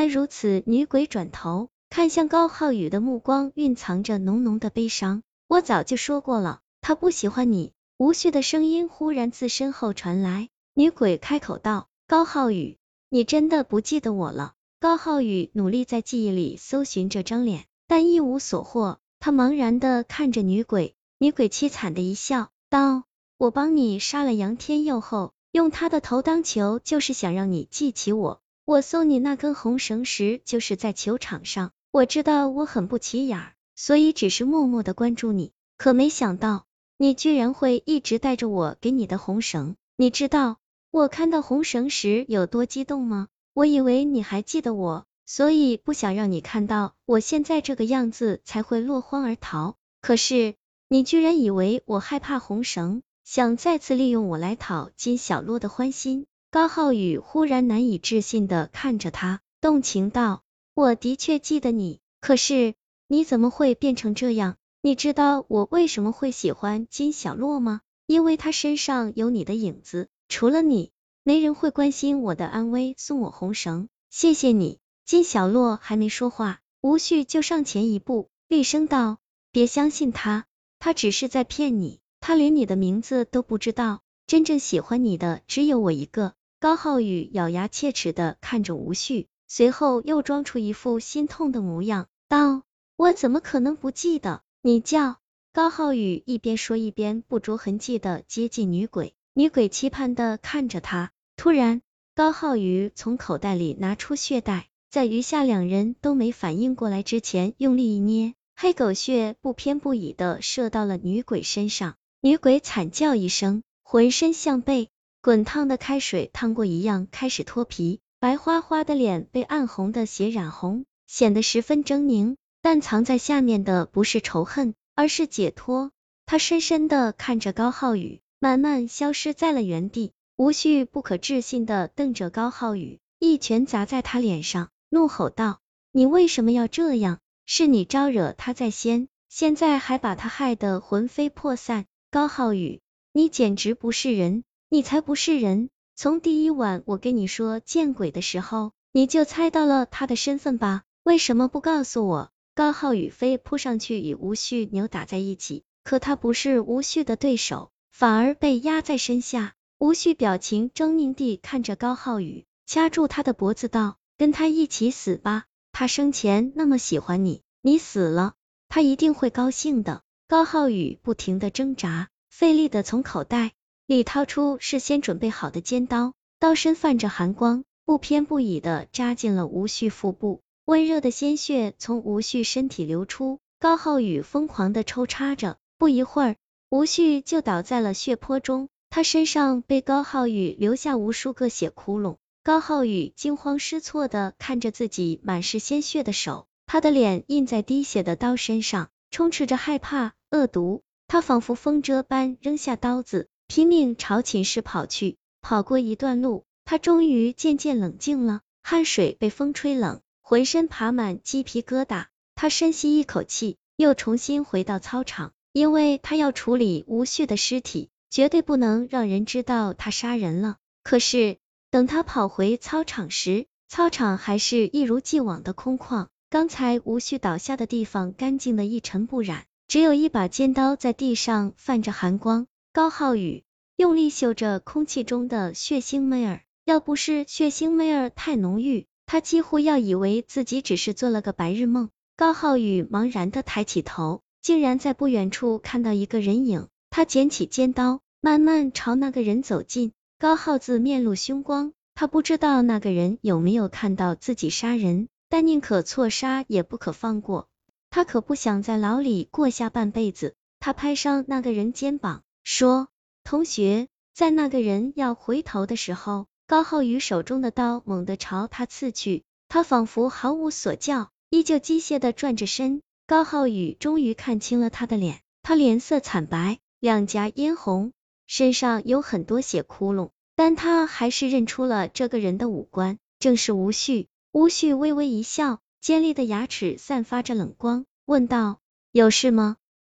来如此，女鬼转头看向高浩宇的目光蕴藏着浓浓的悲伤。我早就说过了，他不喜欢你。吴旭的声音忽然自身后传来，女鬼开口道：“高浩宇，你真的不记得我了？”高浩宇努力在记忆里搜寻这张脸，但一无所获。他茫然的看着女鬼，女鬼凄惨的一笑，道：“我帮你杀了杨天佑后，用他的头当球，就是想让你记起我。我送你那根红绳时，就是在球场上。我知道我很不起眼，所以只是默默的关注你，可没想到。”你居然会一直带着我给你的红绳，你知道我看到红绳时有多激动吗？我以为你还记得我，所以不想让你看到我现在这个样子，才会落荒而逃。可是你居然以为我害怕红绳，想再次利用我来讨金小洛的欢心。高浩宇忽然难以置信的看着他，动情道：“我的确记得你，可是你怎么会变成这样？”你知道我为什么会喜欢金小洛吗？因为他身上有你的影子，除了你，没人会关心我的安危，送我红绳。谢谢你。金小洛还没说话，吴旭就上前一步，厉声道：“别相信他，他只是在骗你，他连你的名字都不知道，真正喜欢你的只有我一个。”高浩宇咬牙切齿的看着吴旭，随后又装出一副心痛的模样，道：“我怎么可能不记得？”你叫高浩宇，一边说一边不着痕迹的接近女鬼。女鬼期盼的看着他，突然，高浩宇从口袋里拿出血袋，在余下两人都没反应过来之前，用力一捏，黑狗血不偏不倚的射到了女鬼身上。女鬼惨叫一声，浑身像被滚烫的开水烫过一样开始脱皮，白花花的脸被暗红的血染红，显得十分狰狞。但藏在下面的不是仇恨，而是解脱。他深深的看着高浩宇，慢慢消失在了原地。吴旭不可置信的瞪着高浩宇，一拳砸在他脸上，怒吼道：“你为什么要这样？是你招惹他在先，现在还把他害得魂飞魄散。高浩宇，你简直不是人，你才不是人！从第一晚我跟你说见鬼的时候，你就猜到了他的身份吧？为什么不告诉我？”高浩宇飞扑上去与吴旭扭打在一起，可他不是吴旭的对手，反而被压在身下。吴旭表情狰狞地看着高浩宇，掐住他的脖子道：“跟他一起死吧，他生前那么喜欢你，你死了，他一定会高兴的。”高浩宇不停的挣扎，费力的从口袋里掏出事先准备好的尖刀，刀身泛着寒光，不偏不倚的扎进了吴旭腹部。温热的鲜血从吴旭身体流出，高浩宇疯狂的抽插着，不一会儿，吴旭就倒在了血泊中，他身上被高浩宇留下无数个血窟窿。高浩宇惊慌失措的看着自己满是鲜血的手，他的脸印在滴血的刀身上，充斥着害怕、恶毒。他仿佛风蛰般扔下刀子，拼命朝寝室跑去。跑过一段路，他终于渐渐冷静了，汗水被风吹冷。浑身爬满鸡皮疙瘩，他深吸一口气，又重新回到操场，因为他要处理吴旭的尸体，绝对不能让人知道他杀人了。可是，等他跑回操场时，操场还是一如既往的空旷，刚才吴旭倒下的地方干净的一尘不染，只有一把尖刀在地上泛着寒光。高浩宇用力嗅着空气中的血腥味儿，要不是血腥味儿太浓郁。他几乎要以为自己只是做了个白日梦。高浩宇茫然的抬起头，竟然在不远处看到一个人影。他捡起尖刀，慢慢朝那个人走近。高浩子面露凶光，他不知道那个人有没有看到自己杀人，但宁可错杀也不可放过。他可不想在牢里过下半辈子。他拍上那个人肩膀，说：“同学。”在那个人要回头的时候。高浩宇手中的刀猛地朝他刺去，他仿佛毫无所教，依旧机械的转着身。高浩宇终于看清了他的脸，他脸色惨白，两颊嫣红，身上有很多血窟窿，但他还是认出了这个人的五官，正是吴旭。吴旭微微一笑，尖利的牙齿散发着冷光，问道：“有事吗？”